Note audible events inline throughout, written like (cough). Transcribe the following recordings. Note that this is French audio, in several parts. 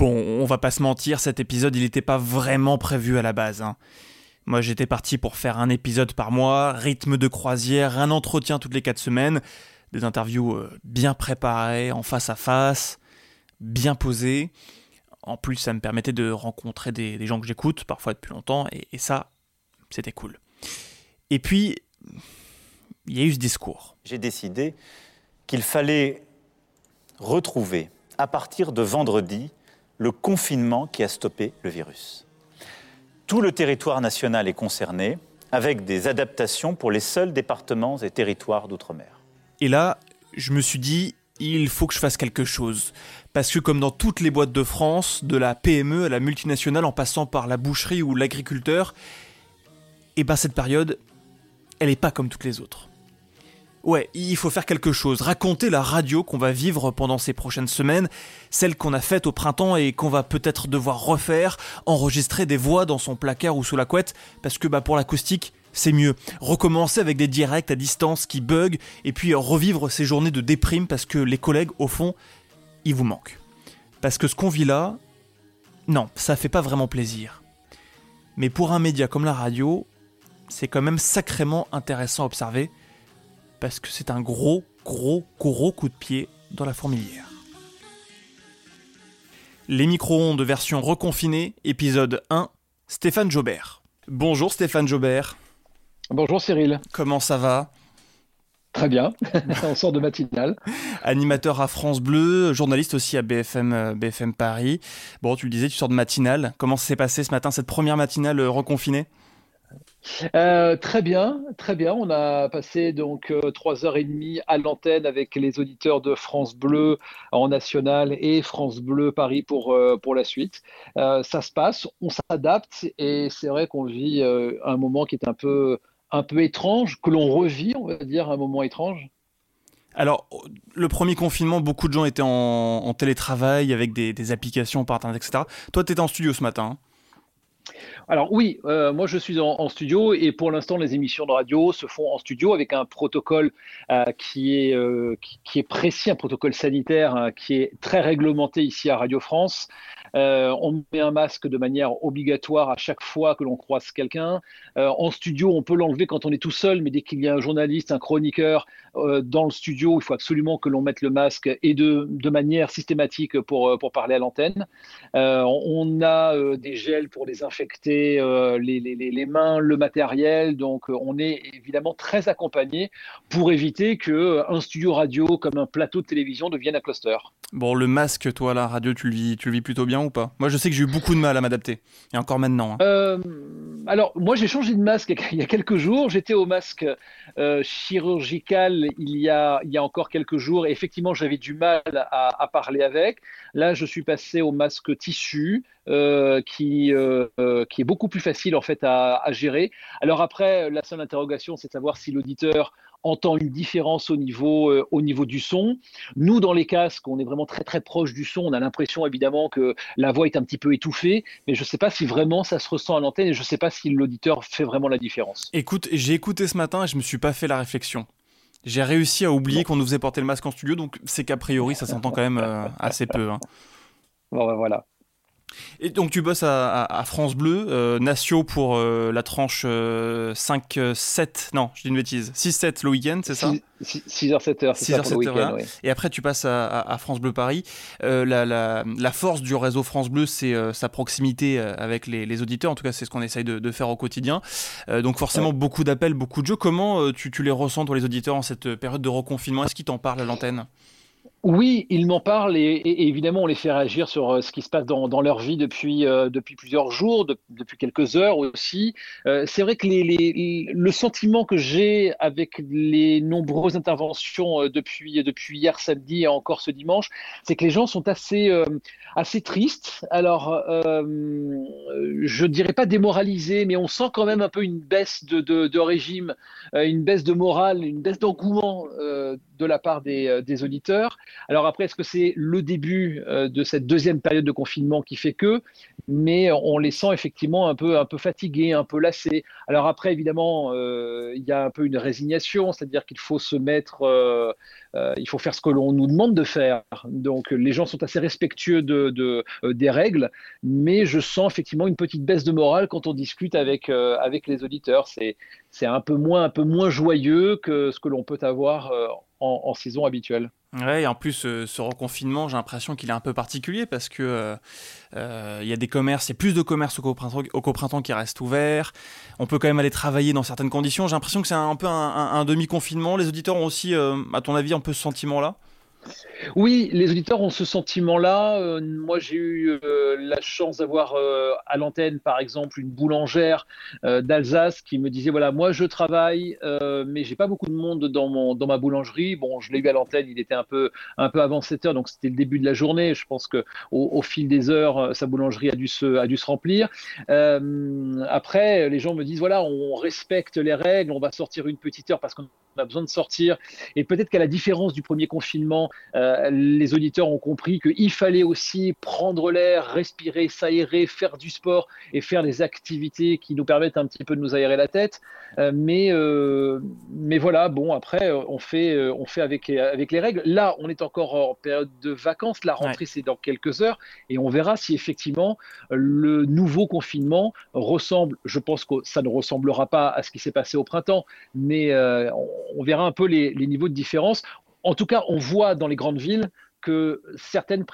Bon, on va pas se mentir, cet épisode il n'était pas vraiment prévu à la base. hein. Moi j'étais parti pour faire un épisode par mois, rythme de croisière, un entretien toutes les 4 semaines, des interviews euh, bien préparées, en face à face, bien posées. En plus ça me permettait de rencontrer des, gens que j'écoute, parfois depuis longtemps, et, et ça, c'était cool. Et puis, il y a eu ce discours. J'ai décidé qu'il fallait retrouver, à partir de vendredi, le confinement qui a stoppé le virus. Tout le territoire national est concerné, avec des adaptations pour les seuls départements et territoires d'outre-mer. Et là, je me suis dit, il faut que je fasse quelque chose. Parce que comme dans toutes les boîtes de France, de la PME à la multinationale en passant par la boucherie ou l'agriculteur, et ben cette période, elle n'est pas comme toutes les autres. Ouais, il faut faire quelque chose, raconter la radio qu'on va vivre pendant ces prochaines semaines, celle qu'on a faite au printemps et qu'on va peut-être devoir refaire, enregistrer des voix dans son placard ou sous la couette, parce que bah pour l'acoustique, c'est mieux. Recommencer avec des directs à distance qui bug, et puis revivre ces journées de déprime parce que les collègues, au fond, ils vous manquent. Parce que ce qu'on vit là, non, ça fait pas vraiment plaisir. Mais pour un média comme la radio, c'est quand même sacrément intéressant à observer, parce que c'est un gros, gros, gros coup de pied dans la fourmilière. Les micro-ondes version reconfinée, épisode 1, Stéphane Jobert. Bonjour Stéphane Jobert, Bonjour Cyril, comment ça va? Très bien, (laughs) on sort de matinale. Animateur à France Bleu, journaliste aussi à BFM, euh, BFM Paris. Bon, tu le disais, tu sors de matinale. Comment ça s'est passé ce matin, cette première matinale euh, reconfinée? Euh, très bien, très bien. On a passé donc euh, trois heures et demie à l'antenne avec les auditeurs de France Bleu en national et France Bleu Paris pour, euh, pour la suite. Ça se passe, on s'adapte et c'est vrai qu'on vit un moment qui est un peu, un peu étrange, que l'on revit, on va dire, un moment étrange. Alors, le premier confinement, beaucoup de gens étaient en, télétravail avec des, applications par etc. Toi, tu étais en studio ce matin. hein? Alors oui, euh, moi je suis en, studio et pour l'instant les émissions de radio se font en studio avec un protocole euh, qui, est, euh, qui, est précis, un protocole sanitaire hein, qui est très réglementé ici à Radio France. On met un masque de manière obligatoire à chaque fois que l'on croise quelqu'un. En studio, on peut l'enlever quand on est tout seul, mais dès qu'il y a un journaliste, un chroniqueur dans le studio, il faut absolument que l'on mette le masque et de, de manière systématique pour, pour parler à l'antenne. On a des gels pour désinfecter euh, les, les, les, les mains, le matériel. Donc, euh, on est évidemment très accompagné pour éviter que euh, un studio radio comme un plateau de télévision devienne un cluster. Bon, le masque, toi, la radio, tu le vis, tu le vis plutôt bien ou pas? Moi, je sais que j'ai eu beaucoup de mal à m'adapter. Et encore maintenant. hein. Euh, alors, moi, j'ai changé de masque (laughs) il y a quelques jours. J'étais au masque euh, chirurgical il y, a, il y a encore quelques jours. Et effectivement, j'avais du mal à, à parler avec. Là, je suis passé au masque tissu, euh, qui, euh, euh, qui est beaucoup plus facile en fait à, à gérer. Alors après, la seule interrogation, c'est de savoir si l'auditeur entend une différence au niveau, euh, au niveau du son. Nous, dans les casques, on est vraiment très très proche du son. On a l'impression évidemment que la voix est un petit peu étouffée, mais je ne sais pas si vraiment ça se ressent à l'antenne et je ne sais pas si l'auditeur fait vraiment la différence. Écoute, j'ai écouté ce matin et je me suis pas fait la réflexion. J'ai réussi à oublier qu'on nous faisait porter le masque en studio, donc c'est qu'a priori ça s'entend quand même euh, assez peu. hein. Bon, ben voilà. Et donc tu bosses à, à- à France Bleu, euh, Natio pour euh, la tranche 5-7, non, je dis une bêtise, 6-7 le week-end, c'est ça 6h, 7h, c'est 6h, ça pour le 7h, week-end. là. oui. Et après, tu passes à, France Bleu Paris. Euh, la, la- la force du réseau France Bleu, c'est euh, sa proximité euh, avec les, les auditeurs. En tout cas, c'est ce qu'on essaye de, de faire au quotidien. Euh, donc, forcément, beaucoup d'appels, beaucoup de jeux. Comment euh, tu, tu les ressens, toi, les auditeurs, en cette période de reconfinement? Est-ce qu'ils t'en parlent à l'antenne? Oui, ils m'en parlent et, et- évidemment on les fait réagir sur euh, ce qui se passe dans, leur vie depuis, euh, plusieurs jours, de- depuis quelques heures aussi. Euh, c'est vrai que les, les- le sentiment que j'ai avec les nombreuses interventions depuis, hier samedi et encore ce dimanche, c'est que les gens sont assez, tristes. Alors, je dirais pas démoralisés, mais on sent quand même un peu une baisse de, régime, une baisse de morale, une baisse d'engouement de la part des, des auditeurs. Alors après, est-ce que c'est le début de cette deuxième période de confinement qui fait que Mais on les sent effectivement un peu, un peu fatigués, un peu lassés. Alors après, évidemment, il y a un peu une résignation, c'est-à-dire qu'il faut se mettre, il faut faire ce que l'on nous demande de faire. Donc les gens sont assez respectueux de, de des règles, mais je sens effectivement une petite baisse de morale quand on discute avec, avec les auditeurs. C'est c'est un peu moins un peu moins joyeux que ce que l'on peut avoir euh, en, saison habituelle. Ouais, et en plus, euh, ce reconfinement, j'ai l'impression qu'il est un peu particulier parce que euh, il y a des commerces, il y a plus de commerces au coprintemps qui restent ouverts. On peut quand même aller travailler dans certaines conditions. J'ai l'impression que c'est un, peu un demi-confinement. Les auditeurs ont aussi, à ton avis, un peu ce sentiment-là? Oui, les auditeurs ont ce sentiment-là. Euh, moi, j'ai eu euh, la chance d'avoir euh, à l'antenne, par exemple, une boulangère d'Alsace qui me disait voilà, moi je travaille, mais j'ai pas beaucoup de monde dans mon dans ma boulangerie. Bon, je l'ai eu à l'antenne, il était un peu un peu avant 7 heures, donc c'était le début de la journée. Je pense que au, fil des heures, sa boulangerie a dû se a dû se remplir. après, les gens me disent voilà, on respecte les règles, on va sortir une petite heure parce qu'on a besoin de sortir. Et peut-être qu'à la différence du premier confinement, euh, les auditeurs ont compris qu'il fallait aussi prendre l'air, respirer, s'aérer, faire du sport et faire des activités qui nous permettent un petit peu de nous aérer la tête. Euh, mais, euh, mais voilà, bon, après, on fait, on fait avec, avec les règles. Là, on est encore en période de vacances. La rentrée, c'est dans quelques heures. Et on verra si effectivement le nouveau confinement ressemble, je pense que ça ne ressemblera pas à ce qui s'est passé au printemps, mais on verra un peu les, niveaux de différence. En tout cas, on voit dans les grandes villes que certaines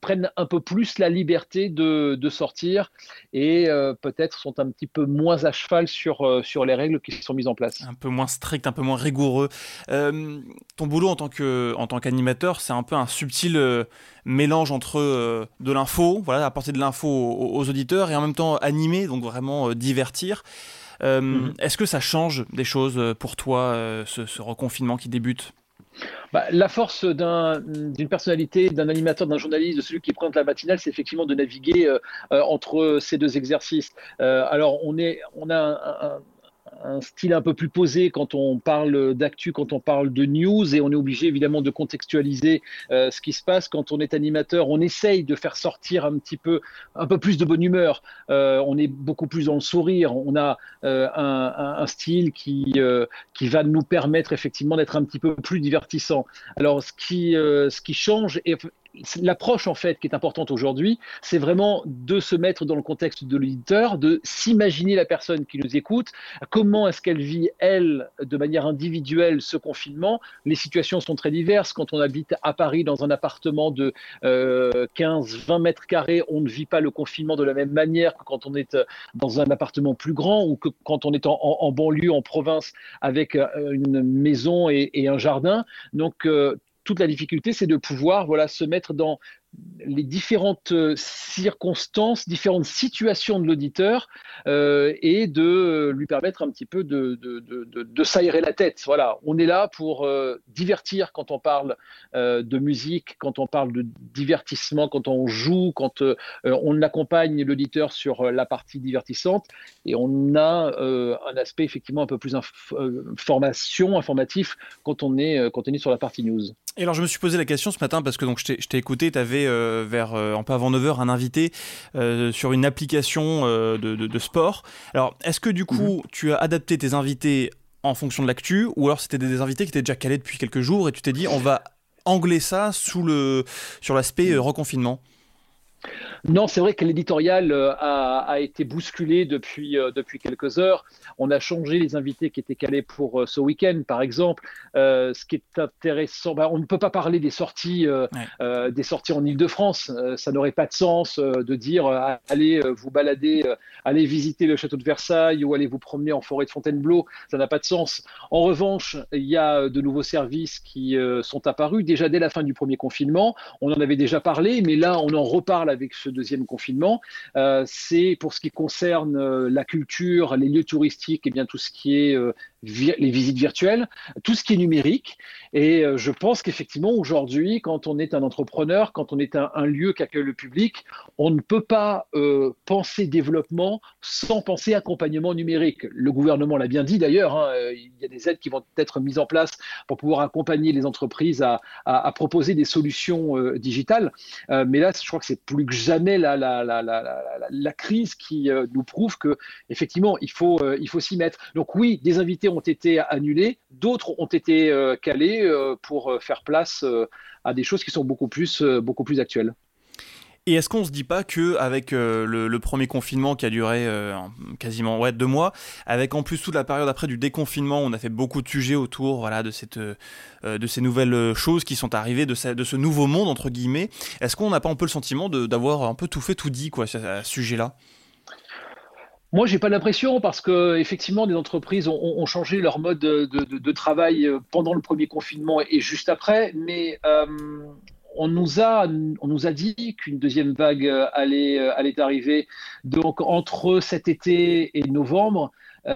prennent un peu plus la liberté de, sortir et euh, peut-être sont un petit peu moins à cheval sur, euh, sur les règles qui sont mises en place. Un peu moins strict, un peu moins rigoureux. Euh, ton boulot en tant qu'animateur, c'est un peu un subtil mélange entre de l'info, voilà, apporter de l'info aux, auditeurs et en même temps animer, donc vraiment divertir. Mhm. Est-ce que ça change des choses pour toi, ce, reconfinement qui débute? Bah, la force d'une personnalité, d'un animateur, d'un journaliste, de celui qui prend la matinale, c'est effectivement de naviguer entre ces deux exercices. alors, on, est, on a un style un peu plus posé quand on parle d'actu, quand on parle de news, et on est obligé évidemment de contextualiser euh, ce qui se passe. Quand on est animateur, on essaye de faire sortir un petit peu, un peu plus de bonne humeur. Euh, on est beaucoup plus dans le sourire. On a euh, un, un, style qui, qui va nous permettre effectivement d'être un petit peu plus divertissant. Alors, ce qui, ce qui change, l'approche en fait qui est importante aujourd'hui, c'est vraiment de se mettre dans le contexte de l'auditeur, de s'imaginer la personne qui nous écoute, comment est-ce qu'elle vit elle de manière individuelle ce confinement. Les situations sont très diverses. Quand on habite à Paris dans un appartement de 15-20 mètres carrés, on ne vit pas le confinement de la même manière que quand on est dans un appartement plus grand ou que quand on est en, banlieue, en province, avec une maison et, un jardin. Donc euh, toute la difficulté, c'est de pouvoir voilà, se mettre dans les différentes euh, circonstances, différentes situations de l'auditeur euh, et de lui permettre un petit peu de, de, s'aérer la tête. Voilà, on est là pour euh, divertir quand on parle de musique, quand on parle de divertissement, quand on joue, quand on accompagne l'auditeur sur la partie divertissante et on a un aspect effectivement un peu plus information, informatif quand on est, quand on est sur la partie news. Et alors je me suis posé la question ce matin parce que donc je t'ai écouté, tu avais euh, vers euh, un peu avant 9h un invité euh, sur une application de, sport. Alors est-ce que du coup mhm. tu as adapté tes invités en fonction de l'actu ou alors c'était des invités qui étaient déjà calés depuis quelques jours et tu t'es dit on va angler ça sous le, sur l'aspect reconfinement? Non, c'est vrai que l'éditorial euh, a, été bousculé depuis, euh, depuis quelques heures. On a changé les invités qui étaient calés pour euh, ce week-end, par exemple. ce qui est intéressant, bah, on ne peut pas parler des sorties, des sorties en Ile-de-France. ça n'aurait pas de sens de dire allez vous balader, allez visiter le château de Versailles ou allez vous promener en forêt de Fontainebleau. Ça n'a pas de sens. En revanche, il y a de nouveaux services qui sont apparus déjà dès la fin du premier confinement. On en avait déjà parlé, mais là, on en reparle avec ce deuxième confinement. Euh, c'est pour ce qui concerne euh, la culture, les lieux touristiques, et bien tout ce qui est euh, les visites virtuelles, tout ce qui est numérique. Et je pense qu'effectivement, aujourd'hui, quand on est un entrepreneur, quand on est un, lieu qui accueille le public, on ne peut pas penser développement sans penser accompagnement numérique. Le gouvernement l'a bien dit d'ailleurs, hein, il y a des aides qui vont être mises en place pour pouvoir accompagner les entreprises à, à, proposer des solutions digitales. mais là, je crois que c'est plus que jamais la, la, la, la crise qui nous prouve que effectivement, il faut, il faut s'y mettre. Donc oui, des invités ont été annulés, d'autres ont été euh, calés euh, pour euh, faire place à des choses qui sont beaucoup plus, beaucoup plus actuelles. Et est-ce qu'on se dit pas que avec le, premier confinement qui a duré quasiment deux mois, avec en plus toute la période après du déconfinement, on a fait beaucoup de sujets autour voilà de cette de ces nouvelles choses qui sont arrivées de, de ce nouveau monde entre guillemets. Est-ce qu'on n'a pas un peu le sentiment d'avoir un peu tout fait tout dit quoi à ce sujet-là? Moi, j'ai pas l'impression parce que effectivement, des entreprises ont, changé leur mode de, travail euh, pendant le premier confinement et juste après, mais euh, on nous a, on nous a dit qu'une deuxième vague allait, euh, allait arriver. Donc, entre cet été et novembre,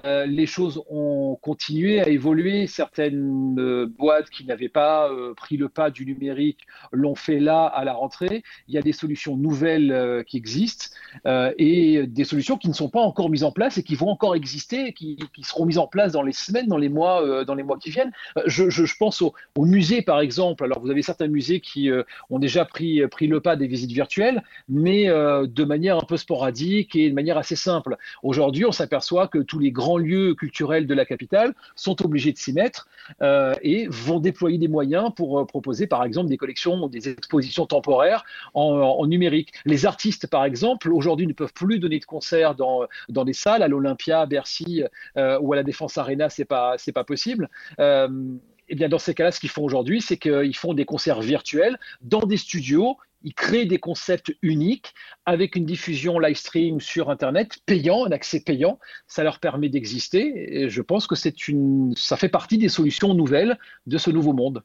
euh, les choses ont continué à évoluer. Certaines euh, boîtes qui n'avaient pas euh, pris le pas du numérique l'ont fait là à la rentrée. Il y a des solutions nouvelles qui existent et des solutions qui ne sont pas encore mises en place et qui vont encore exister, qui, seront mises en place dans les semaines, dans les mois, dans les mois qui viennent. Je, pense aux au musées, par exemple. Alors, vous avez certains musées qui ont déjà pris, pris le pas des visites virtuelles, mais de manière un peu sporadique et de manière assez simple. Aujourd'hui, on s'aperçoit que tous les grands lieux culturels de la capitale sont obligés de s'y mettre euh, et vont déployer des moyens pour euh, proposer par exemple des collections, des expositions temporaires en, numérique. Les artistes par exemple aujourd'hui ne peuvent plus donner de concerts dans, dans des salles, à l'Olympia, Bercy euh, ou à la Défense Arena, c'est pas pas possible. eh bien, dans ces cas-là, ce qu'ils font aujourd'hui, c'est qu'ils font des concerts virtuels dans des studios ils créent des concepts uniques avec une diffusion live stream sur Internet payant, un accès payant. Ça leur permet d'exister et je pense que c'est une, ça fait partie des solutions nouvelles de ce nouveau monde.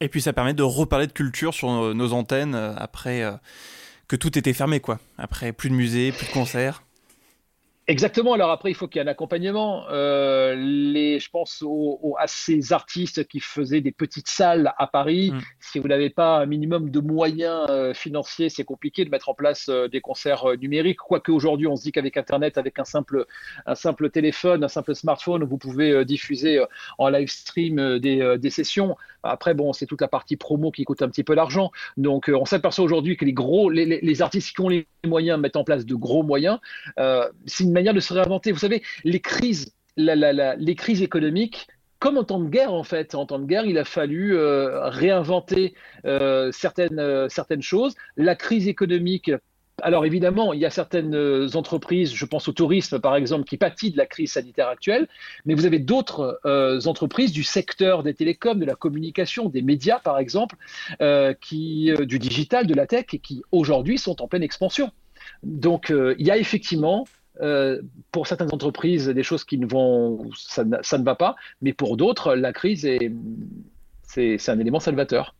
Et puis ça permet de reparler de culture sur nos antennes euh, après euh, que tout était fermé, quoi. Après plus de musées, plus de concerts. Exactement. Alors après, il faut qu'il y ait un accompagnement. Euh, les, je pense à ces artistes qui faisaient des petites salles à Paris. Mm. Si vous n'avez pas un minimum de moyens euh, financiers, c'est compliqué de mettre en place euh, des concerts numériques. Quoique aujourd'hui, on se dit qu'avec Internet, avec un simple, un simple téléphone, un simple smartphone, vous pouvez diffuser en live stream des, des sessions. Après, bon, c'est toute la partie promo qui coûte un petit peu d'argent. Donc, on s'aperçoit aujourd'hui que les gros, les, les, artistes qui ont les moyens mettent en place de gros moyens. c'est manière de se réinventer. Vous savez, les crises, les crises économiques, comme en temps de guerre, en fait, en temps de guerre, il a fallu euh, réinventer euh, certaines, euh, certaines choses. La crise économique, alors évidemment, il y a certaines entreprises, je pense au tourisme par exemple, qui pâtissent de la crise sanitaire actuelle, mais vous avez d'autres entreprises du secteur des télécoms, de la communication, des médias par exemple, qui, du digital, de la tech, qui aujourd'hui sont en pleine expansion. Donc il y a effectivement euh, pour certaines entreprises, des choses qui ne vont, ça, ne va pas, mais pour d'autres, la crise est, c'est, un élément salvateur.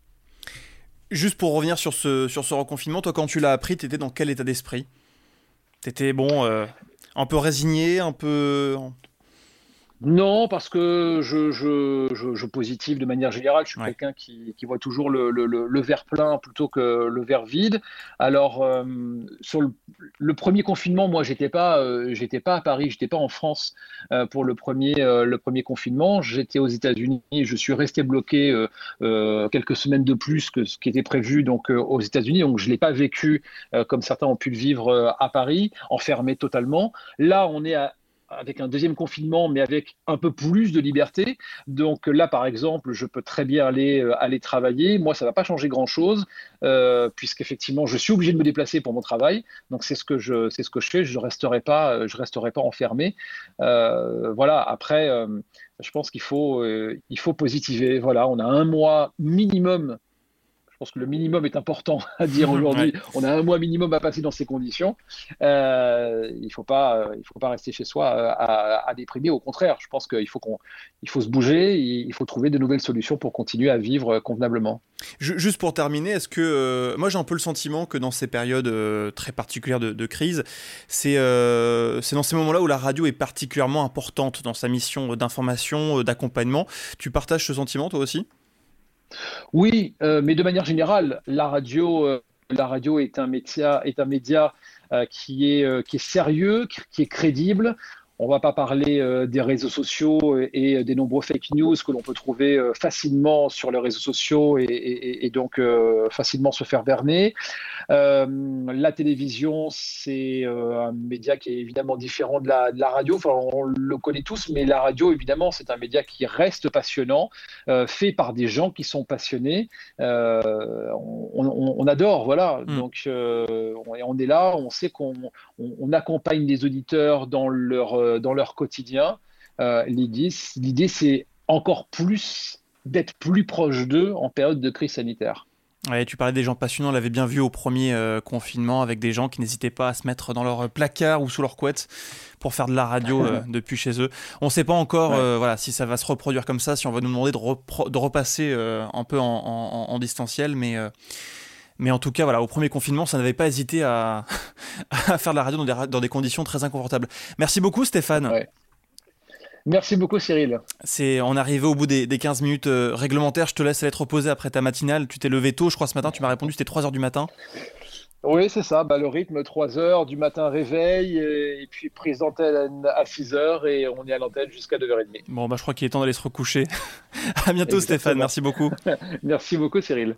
Juste pour revenir sur ce, reconfinement, toi, quand tu l'as appris, tu étais dans quel état d'esprit? Tu étais, bon, euh, un peu résigné, un peu. Non, parce que je, je, je, positive de manière générale. Je suis quelqu'un qui, qui, voit toujours le, le, le, verre plein plutôt que le verre vide. Alors, euh, sur le, premier confinement, moi, j'étais pas, euh, j'étais pas à Paris, j'étais pas en France euh, pour le premier, le premier confinement. J'étais aux États-Unis. Je suis resté bloqué quelques semaines de plus que ce qui était prévu donc aux États-Unis. Donc, je l'ai pas vécu comme certains ont pu le vivre à Paris, enfermé totalement. Là, on est à avec un deuxième confinement, mais avec un peu plus de liberté. Donc là, par exemple, je peux très bien aller, euh, aller travailler. Moi, ça ne va pas changer grand-chose, euh, puisqu'effectivement, je suis obligé de me déplacer pour mon travail. Donc c'est ce que je, c'est ce que je fais. Je ne resterai, pas, euh, je resterai pas enfermé. Euh, voilà, après, je pense qu'il faut, il faut positiver. Voilà, on a un mois minimum pense que le minimum est important (laughs) à dire aujourd'hui. (laughs) On a un mois minimum à passer dans ces conditions. Euh, il ne faut, pas, il faut pas rester chez soi à, à déprimer. Au contraire, je pense qu'il faut, qu'on, il faut se bouger, il faut trouver de nouvelles solutions pour continuer à vivre convenablement. Juste pour terminer, est-ce que moi j'ai un peu le sentiment que dans ces périodes très particulières de, crise, c'est, c'est dans ces moments-là où la radio est particulièrement importante dans sa mission d'information, d'accompagnement. Tu partages ce sentiment toi aussi? Oui, euh, mais de manière générale, la radio, euh, est un média, euh, qui est sérieux, qui est crédible. On ne va pas parler euh, des réseaux sociaux et, des nombreux fake news que l'on peut trouver euh, facilement sur les réseaux sociaux et, donc euh, facilement se faire berner. la télévision, c'est un média qui est évidemment différent de la, radio. Enfin, on le connaît tous, mais la radio, évidemment, c'est un média qui reste passionnant, fait par des gens qui sont passionnés. On, adore, voilà. Mm. Donc, on, est là, on sait qu'on accompagne les auditeurs dans leur dans leur quotidien. Euh, l'idée, c'est encore plus d'être plus proche d'eux en période de crise sanitaire. Ouais, tu parlais des gens passionnants, on l'avait bien vu au premier euh, confinement avec des gens qui n'hésitaient pas à se mettre dans leur placard ou sous leur couette pour faire de la radio (laughs) depuis chez eux. On ne sait pas encore voilà, si ça va se reproduire comme ça, si on va nous demander de, de repasser un peu en, distanciel, mais, mais en tout cas, voilà, au premier confinement, ça n'avait pas hésité à, (laughs) à faire de la radio dans des, dans des, conditions très inconfortables. Merci beaucoup Stéphane. Merci beaucoup Cyril. C'est, on est arrivé au bout des, des 15 minutes euh, réglementaires. Je te laisse aller te reposer après ta matinale. Tu t'es levé tôt, je crois, ce matin. Tu m'as répondu, c'était 3 heures du matin. Oui, c'est ça. Bah, le rythme, 3 heures du matin réveil, et, puis prise d'antenne à 6 heures, et on est à l'antenne jusqu'à 2h30. Bon, bah, je crois qu'il est temps d'aller se recoucher. (laughs) à bientôt Stéphane, merci beaucoup. (laughs) merci beaucoup Cyril.